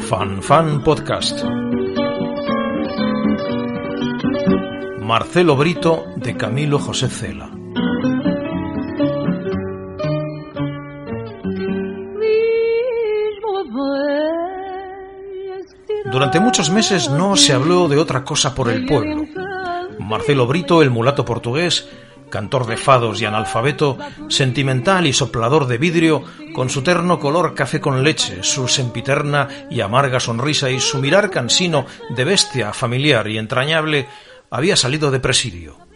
Fan Fan Podcast. Marcelo Brito de Camilo José Cela. Durante muchos meses no se habló de otra cosa por el pueblo. Marcelo Brito, el mulato portugués, cantor de fados y analfabeto, sentimental y soplador de vidrio, con su terno color café con leche, su sempiterna y amarga sonrisa y su mirar cansino de bestia familiar y entrañable, había salido de presidio.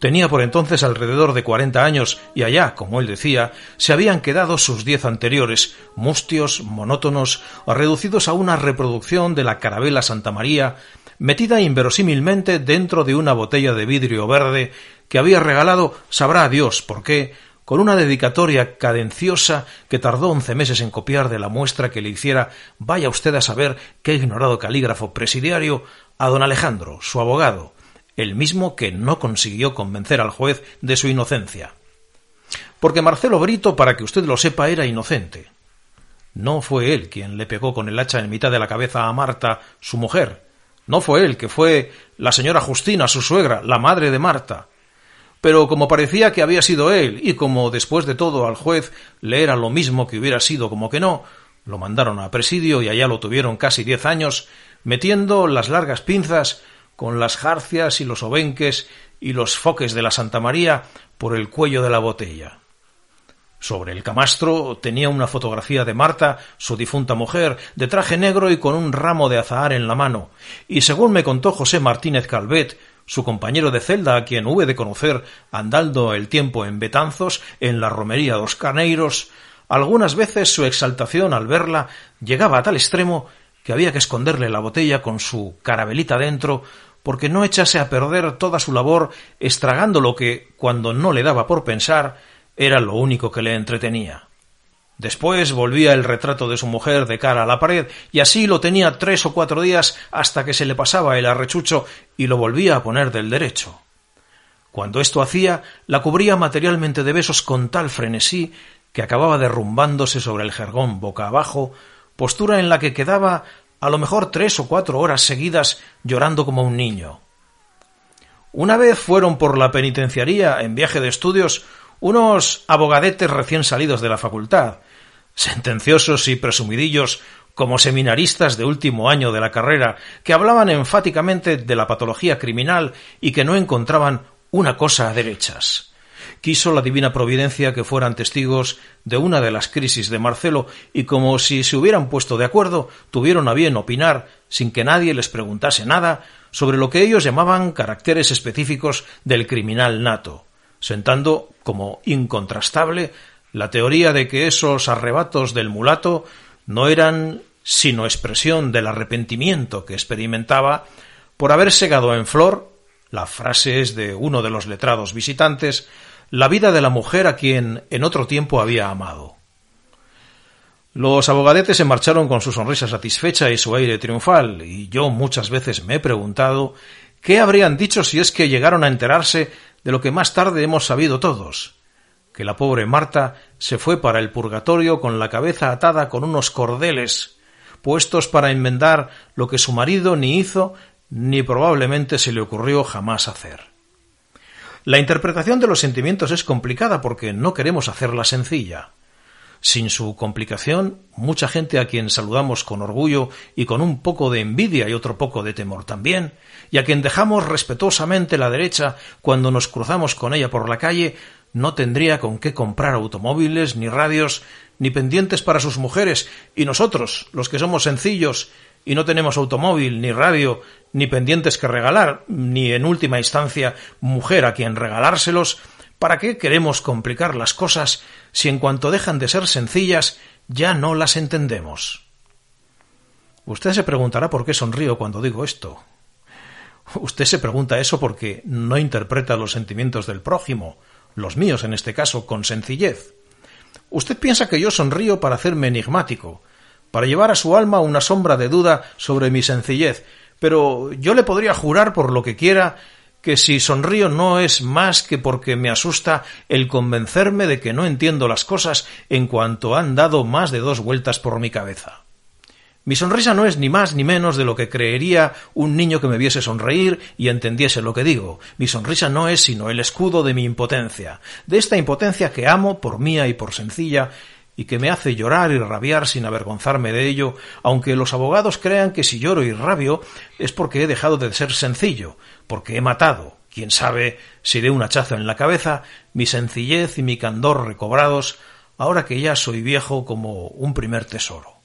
Tenía por entonces alrededor de cuarenta años y allá, como él decía, se habían quedado sus diez anteriores, mustios, monótonos, o reducidos a una reproducción de la carabela Santa María, metida inverosímilmente dentro de una botella de vidrio verde que había regalado, sabrá Dios por qué, con una dedicatoria cadenciosa que tardó once meses en copiar de la muestra que le hiciera, vaya usted a saber qué ignorado calígrafo presidiario, a don Alejandro, su abogado, el mismo que no consiguió convencer al juez de su inocencia. Porque Marcelo Brito, para que usted lo sepa, era inocente. No fue él quien le pegó con el hacha en mitad de la cabeza a Marta, su mujer. No fue él, que fue la señora Justina, su suegra, la madre de Marta. Pero como parecía que había sido él, y como después de todo al juez le era lo mismo que hubiera sido como que no, lo mandaron a presidio y allá lo tuvieron casi diez años, metiendo las largas pinzas con las jarcias y los obenques y los foques de la Santa María por el cuello de la botella. Sobre el camastro tenía una fotografía de Marta, su difunta mujer, de traje negro y con un ramo de azahar en la mano, y según me contó José Martínez Calvet, su compañero de celda, a quien hube de conocer andando el tiempo en Betanzos, en la romería dos Caneiros, algunas veces su exaltación al verla llegaba a tal extremo que había que esconderle la botella con su carabelita dentro porque no echase a perder toda su labor estragando lo que, cuando no le daba por pensar, era lo único que le entretenía. Después volvía el retrato de su mujer de cara a la pared, y así lo tenía tres o cuatro días hasta que se le pasaba el arrechucho y lo volvía a poner del derecho. Cuando esto hacía, la cubría materialmente de besos con tal frenesí que acababa derrumbándose sobre el jergón boca abajo, postura en la que quedaba a lo mejor tres o cuatro horas seguidas llorando como un niño. Una vez fueron por la penitenciaría en viaje de estudios unos abogadetes recién salidos de la facultad, sentenciosos y presumidillos como seminaristas de último año de la carrera, que hablaban enfáticamente de la patología criminal y que no encontraban una cosa a derechas. Quiso la divina providencia que fueran testigos de una de las crisis de Marcelo y como si se hubieran puesto de acuerdo, tuvieron a bien opinar, sin que nadie les preguntase nada, sobre lo que ellos llamaban caracteres específicos del criminal nato, sentando como incontrastable la teoría de que esos arrebatos del mulato no eran sino expresión del arrepentimiento que experimentaba por haber segado en flor la frase es de uno de los letrados visitantes la vida de la mujer a quien en otro tiempo había amado. Los abogadetes se marcharon con su sonrisa satisfecha y su aire triunfal, y yo muchas veces me he preguntado qué habrían dicho si es que llegaron a enterarse de lo que más tarde hemos sabido todos, que la pobre Marta se fue para el purgatorio con la cabeza atada con unos cordeles, puestos para enmendar lo que su marido ni hizo ni probablemente se le ocurrió jamás hacer. La interpretación de los sentimientos es complicada porque no queremos hacerla sencilla. Sin su complicación, mucha gente a quien saludamos con orgullo y con un poco de envidia y otro poco de temor también, y a quien dejamos respetuosamente la derecha cuando nos cruzamos con ella por la calle, no tendría con qué comprar automóviles, ni radios, ni pendientes para sus mujeres, y nosotros, los que somos sencillos y no tenemos automóvil, ni radio, ni pendientes que regalar, ni en última instancia mujer a quien regalárselos, ¿Para qué queremos complicar las cosas si en cuanto dejan de ser sencillas ya no las entendemos? Usted se preguntará por qué sonrío cuando digo esto. Usted se pregunta eso porque no interpreta los sentimientos del prójimo, los míos en este caso, con sencillez. Usted piensa que yo sonrío para hacerme enigmático, para llevar a su alma una sombra de duda sobre mi sencillez, pero yo le podría jurar por lo que quiera que si sonrío no es más que porque me asusta el convencerme de que no entiendo las cosas en cuanto han dado más de dos vueltas por mi cabeza. Mi sonrisa no es ni más ni menos de lo que creería un niño que me viese sonreír y entendiese lo que digo. Mi sonrisa no es sino el escudo de mi impotencia, de esta impotencia que amo por mía y por sencilla y que me hace llorar y rabiar sin avergonzarme de ello, aunque los abogados crean que si lloro y rabio es porque he dejado de ser sencillo, porque he matado, quién sabe si de un hachazo en la cabeza, mi sencillez y mi candor recobrados, ahora que ya soy viejo como un primer tesoro.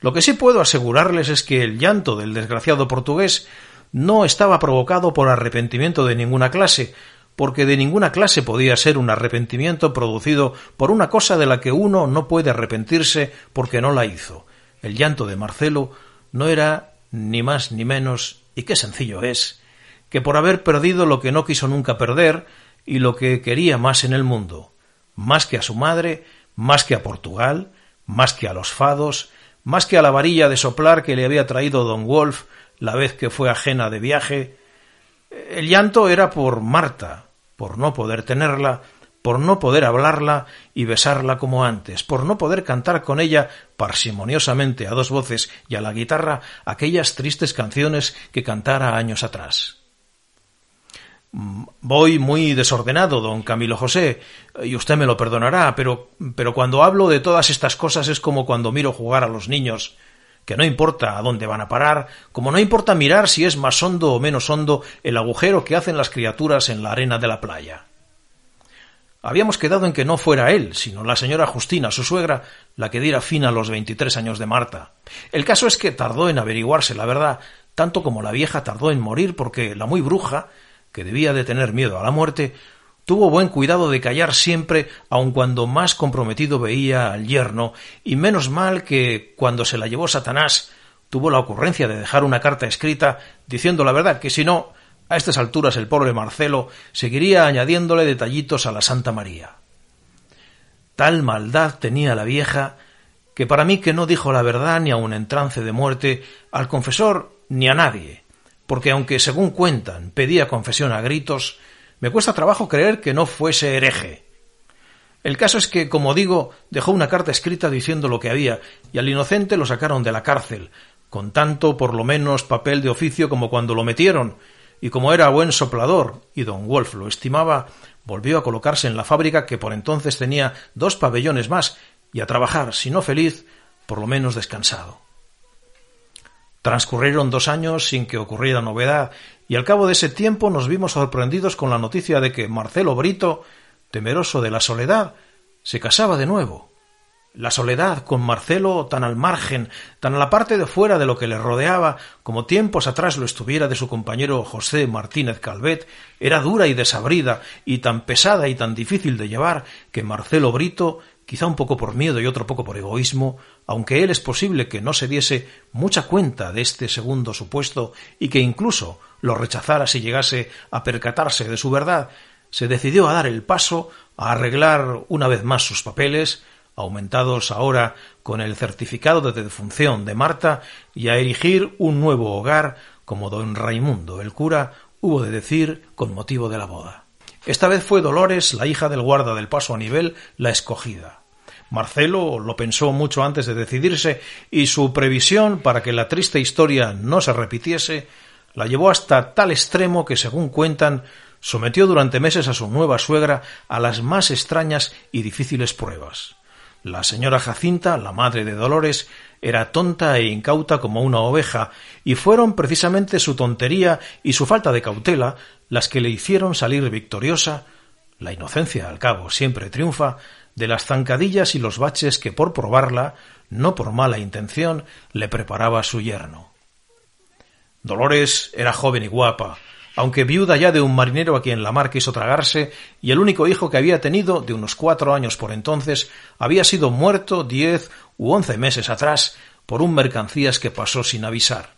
Lo que sí puedo asegurarles es que el llanto del desgraciado portugués no estaba provocado por arrepentimiento de ninguna clase, porque de ninguna clase podía ser un arrepentimiento producido por una cosa de la que uno no puede arrepentirse porque no la hizo. El llanto de Marcelo no era ni más ni menos, y qué sencillo es, que por haber perdido lo que no quiso nunca perder y lo que quería más en el mundo, más que a su madre, más que a Portugal, más que a los fados, más que a la varilla de soplar que le había traído don Wolf la vez que fue ajena de viaje. El llanto era por Marta, por no poder tenerla, por no poder hablarla y besarla como antes, por no poder cantar con ella parsimoniosamente a dos voces y a la guitarra aquellas tristes canciones que cantara años atrás. Mm, voy muy desordenado, don Camilo José, y usted me lo perdonará, pero, pero cuando hablo de todas estas cosas es como cuando miro jugar a los niños que no importa a dónde van a parar, como no importa mirar si es más hondo o menos hondo el agujero que hacen las criaturas en la arena de la playa. Habíamos quedado en que no fuera él, sino la señora Justina, su suegra, la que diera fin a los veintitrés años de Marta. El caso es que tardó en averiguarse la verdad, tanto como la vieja tardó en morir, porque la muy bruja, que debía de tener miedo a la muerte, tuvo buen cuidado de callar siempre, aun cuando más comprometido veía al yerno, y menos mal que cuando se la llevó Satanás tuvo la ocurrencia de dejar una carta escrita diciendo la verdad, que si no, a estas alturas el pobre Marcelo seguiría añadiéndole detallitos a la Santa María. Tal maldad tenía la vieja que para mí que no dijo la verdad ni aun en trance de muerte al confesor ni a nadie, porque aunque según cuentan pedía confesión a gritos, me cuesta trabajo creer que no fuese hereje. El caso es que, como digo, dejó una carta escrita diciendo lo que había, y al inocente lo sacaron de la cárcel, con tanto por lo menos papel de oficio como cuando lo metieron, y como era buen soplador, y don Wolf lo estimaba, volvió a colocarse en la fábrica que por entonces tenía dos pabellones más, y a trabajar, si no feliz, por lo menos descansado. Transcurrieron dos años sin que ocurriera novedad, y al cabo de ese tiempo nos vimos sorprendidos con la noticia de que Marcelo Brito, temeroso de la soledad, se casaba de nuevo. La soledad con Marcelo tan al margen, tan a la parte de fuera de lo que le rodeaba, como tiempos atrás lo estuviera de su compañero José Martínez Calvet, era dura y desabrida, y tan pesada y tan difícil de llevar, que Marcelo Brito quizá un poco por miedo y otro poco por egoísmo, aunque él es posible que no se diese mucha cuenta de este segundo supuesto y que incluso lo rechazara si llegase a percatarse de su verdad, se decidió a dar el paso a arreglar una vez más sus papeles, aumentados ahora con el certificado de defunción de Marta, y a erigir un nuevo hogar, como don Raimundo, el cura, hubo de decir con motivo de la boda. Esta vez fue Dolores, la hija del guarda del paso a nivel, la escogida. Marcelo lo pensó mucho antes de decidirse y su previsión para que la triste historia no se repitiese la llevó hasta tal extremo que, según cuentan, sometió durante meses a su nueva suegra a las más extrañas y difíciles pruebas. La señora Jacinta, la madre de Dolores, era tonta e incauta como una oveja, y fueron precisamente su tontería y su falta de cautela las que le hicieron salir victoriosa la inocencia al cabo siempre triunfa de las zancadillas y los baches que por probarla, no por mala intención, le preparaba su yerno. Dolores era joven y guapa, aunque viuda ya de un marinero a quien la mar quiso tragarse, y el único hijo que había tenido, de unos cuatro años por entonces, había sido muerto diez u once meses atrás por un mercancías que pasó sin avisar.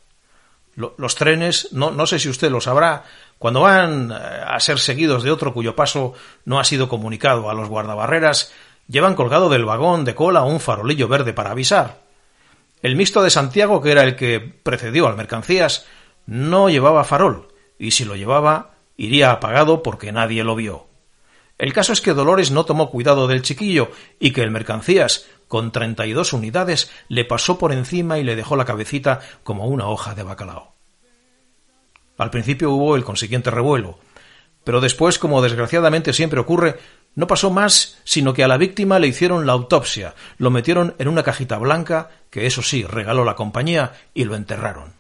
los trenes, no, sé si usted lo sabrá, cuando van eh, a ser seguidos de otro cuyo paso no ha sido comunicado a los guardabarreras, llevan colgado del vagón de cola un farolillo verde para avisar. El mixto de Santiago, que era el que precedió al mercancías, no llevaba farol, y si lo llevaba, iría apagado porque nadie lo vio. El caso es que Dolores no tomó cuidado del chiquillo y que el mercancías, con treinta y dos unidades, le pasó por encima y le dejó la cabecita como una hoja de bacalao. Al principio hubo el consiguiente revuelo, pero después, como desgraciadamente siempre ocurre, no pasó más sino que a la víctima le hicieron la autopsia, lo metieron en una cajita blanca, que eso sí regaló la compañía, y lo enterraron.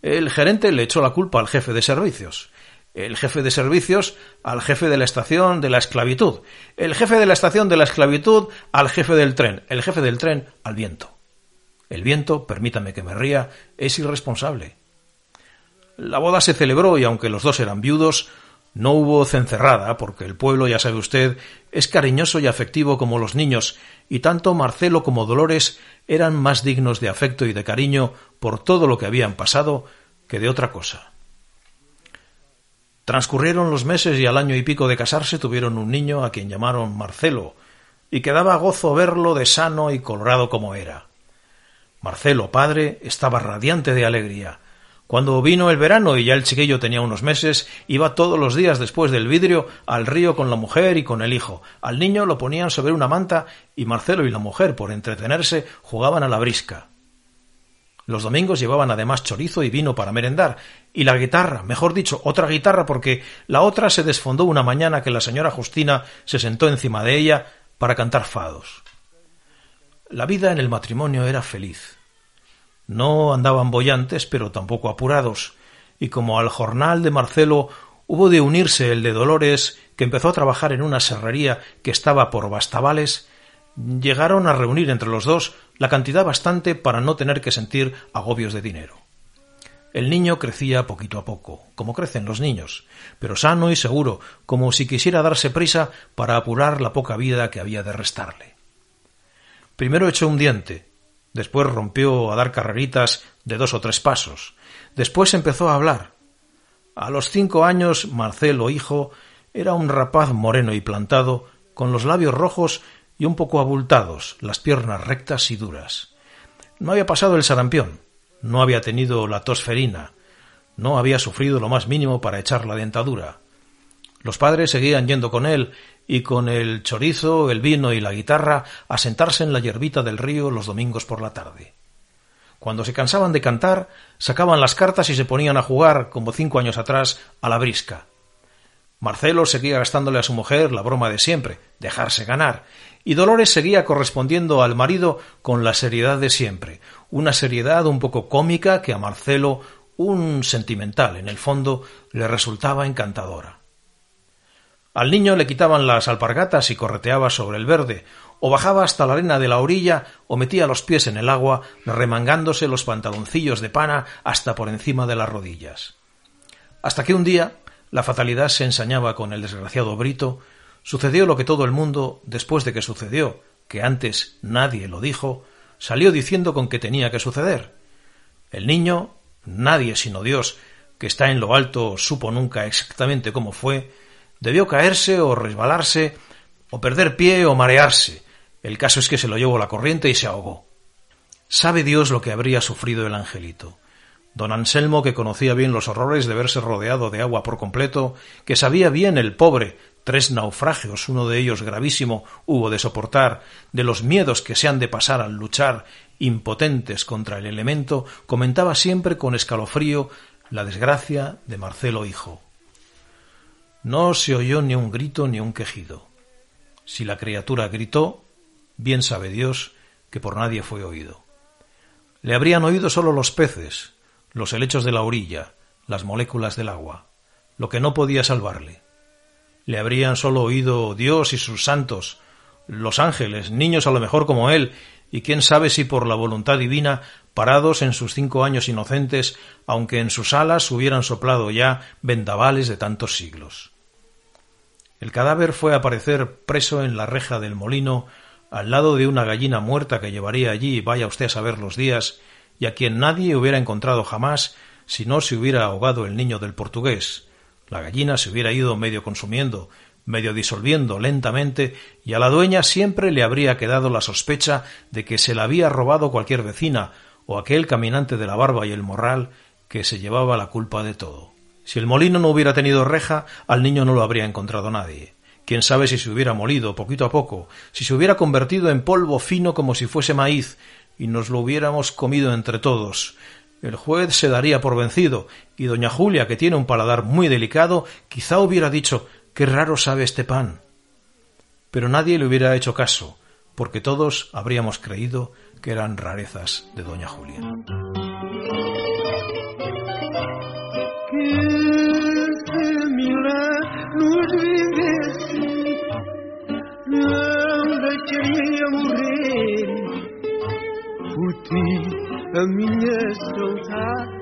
El gerente le echó la culpa al jefe de servicios, el jefe de servicios al jefe de la estación de la esclavitud, el jefe de la estación de la esclavitud al jefe del tren, el jefe del tren al viento. El viento, permítame que me ría, es irresponsable. La boda se celebró y aunque los dos eran viudos, no hubo cencerrada, porque el pueblo, ya sabe usted, es cariñoso y afectivo como los niños, y tanto Marcelo como Dolores eran más dignos de afecto y de cariño por todo lo que habían pasado que de otra cosa. Transcurrieron los meses y al año y pico de casarse tuvieron un niño a quien llamaron Marcelo, y quedaba gozo verlo de sano y colorado como era. Marcelo, padre, estaba radiante de alegría, cuando vino el verano y ya el chiquillo tenía unos meses, iba todos los días después del vidrio al río con la mujer y con el hijo. Al niño lo ponían sobre una manta y Marcelo y la mujer, por entretenerse, jugaban a la brisca. Los domingos llevaban además chorizo y vino para merendar, y la guitarra, mejor dicho, otra guitarra, porque la otra se desfondó una mañana que la señora Justina se sentó encima de ella para cantar fados. La vida en el matrimonio era feliz. No andaban bollantes, pero tampoco apurados, y como al jornal de Marcelo hubo de unirse el de Dolores, que empezó a trabajar en una serrería que estaba por Bastavales, llegaron a reunir entre los dos la cantidad bastante para no tener que sentir agobios de dinero. El niño crecía poquito a poco, como crecen los niños, pero sano y seguro, como si quisiera darse prisa para apurar la poca vida que había de restarle. Primero echó un diente, Después rompió a dar carreritas de dos o tres pasos. Después empezó a hablar. A los cinco años, Marcelo, hijo, era un rapaz moreno y plantado, con los labios rojos y un poco abultados, las piernas rectas y duras. No había pasado el sarampión, no había tenido la tosferina, no había sufrido lo más mínimo para echar la dentadura. Los padres seguían yendo con él y con el chorizo, el vino y la guitarra a sentarse en la yerbita del río los domingos por la tarde. Cuando se cansaban de cantar, sacaban las cartas y se ponían a jugar, como cinco años atrás, a la brisca. Marcelo seguía gastándole a su mujer la broma de siempre, dejarse ganar, y Dolores seguía correspondiendo al marido con la seriedad de siempre, una seriedad un poco cómica que a Marcelo, un sentimental en el fondo, le resultaba encantadora. Al niño le quitaban las alpargatas y correteaba sobre el verde, o bajaba hasta la arena de la orilla, o metía los pies en el agua, remangándose los pantaloncillos de pana hasta por encima de las rodillas. Hasta que un día la fatalidad se ensañaba con el desgraciado Brito, sucedió lo que todo el mundo, después de que sucedió, que antes nadie lo dijo, salió diciendo con que tenía que suceder. El niño, nadie sino Dios, que está en lo alto, supo nunca exactamente cómo fue, Debió caerse o resbalarse, o perder pie o marearse. El caso es que se lo llevó la corriente y se ahogó. Sabe Dios lo que habría sufrido el angelito. Don Anselmo, que conocía bien los horrores de verse rodeado de agua por completo, que sabía bien el pobre tres naufragios, uno de ellos gravísimo, hubo de soportar, de los miedos que se han de pasar al luchar, impotentes contra el elemento, comentaba siempre con escalofrío la desgracia de Marcelo hijo. No se oyó ni un grito ni un quejido. Si la criatura gritó, bien sabe Dios que por nadie fue oído. Le habrían oído solo los peces, los helechos de la orilla, las moléculas del agua, lo que no podía salvarle. Le habrían solo oído Dios y sus santos, los ángeles, niños a lo mejor como él, y quién sabe si por la voluntad divina, parados en sus cinco años inocentes, aunque en sus alas hubieran soplado ya vendavales de tantos siglos. El cadáver fue a aparecer preso en la reja del molino, al lado de una gallina muerta que llevaría allí, vaya usted a saber los días, y a quien nadie hubiera encontrado jamás si no se hubiera ahogado el niño del portugués. La gallina se hubiera ido medio consumiendo, medio disolviendo lentamente, y a la dueña siempre le habría quedado la sospecha de que se la había robado cualquier vecina o aquel caminante de la barba y el morral que se llevaba la culpa de todo. Si el molino no hubiera tenido reja, al niño no lo habría encontrado nadie. Quién sabe si se hubiera molido poquito a poco, si se hubiera convertido en polvo fino como si fuese maíz, y nos lo hubiéramos comido entre todos. El juez se daría por vencido, y doña Julia, que tiene un paladar muy delicado, quizá hubiera dicho qué raro sabe este pan. Pero nadie le hubiera hecho caso, porque todos habríamos creído que eran rarezas de doña Julia. ti da minha saudade.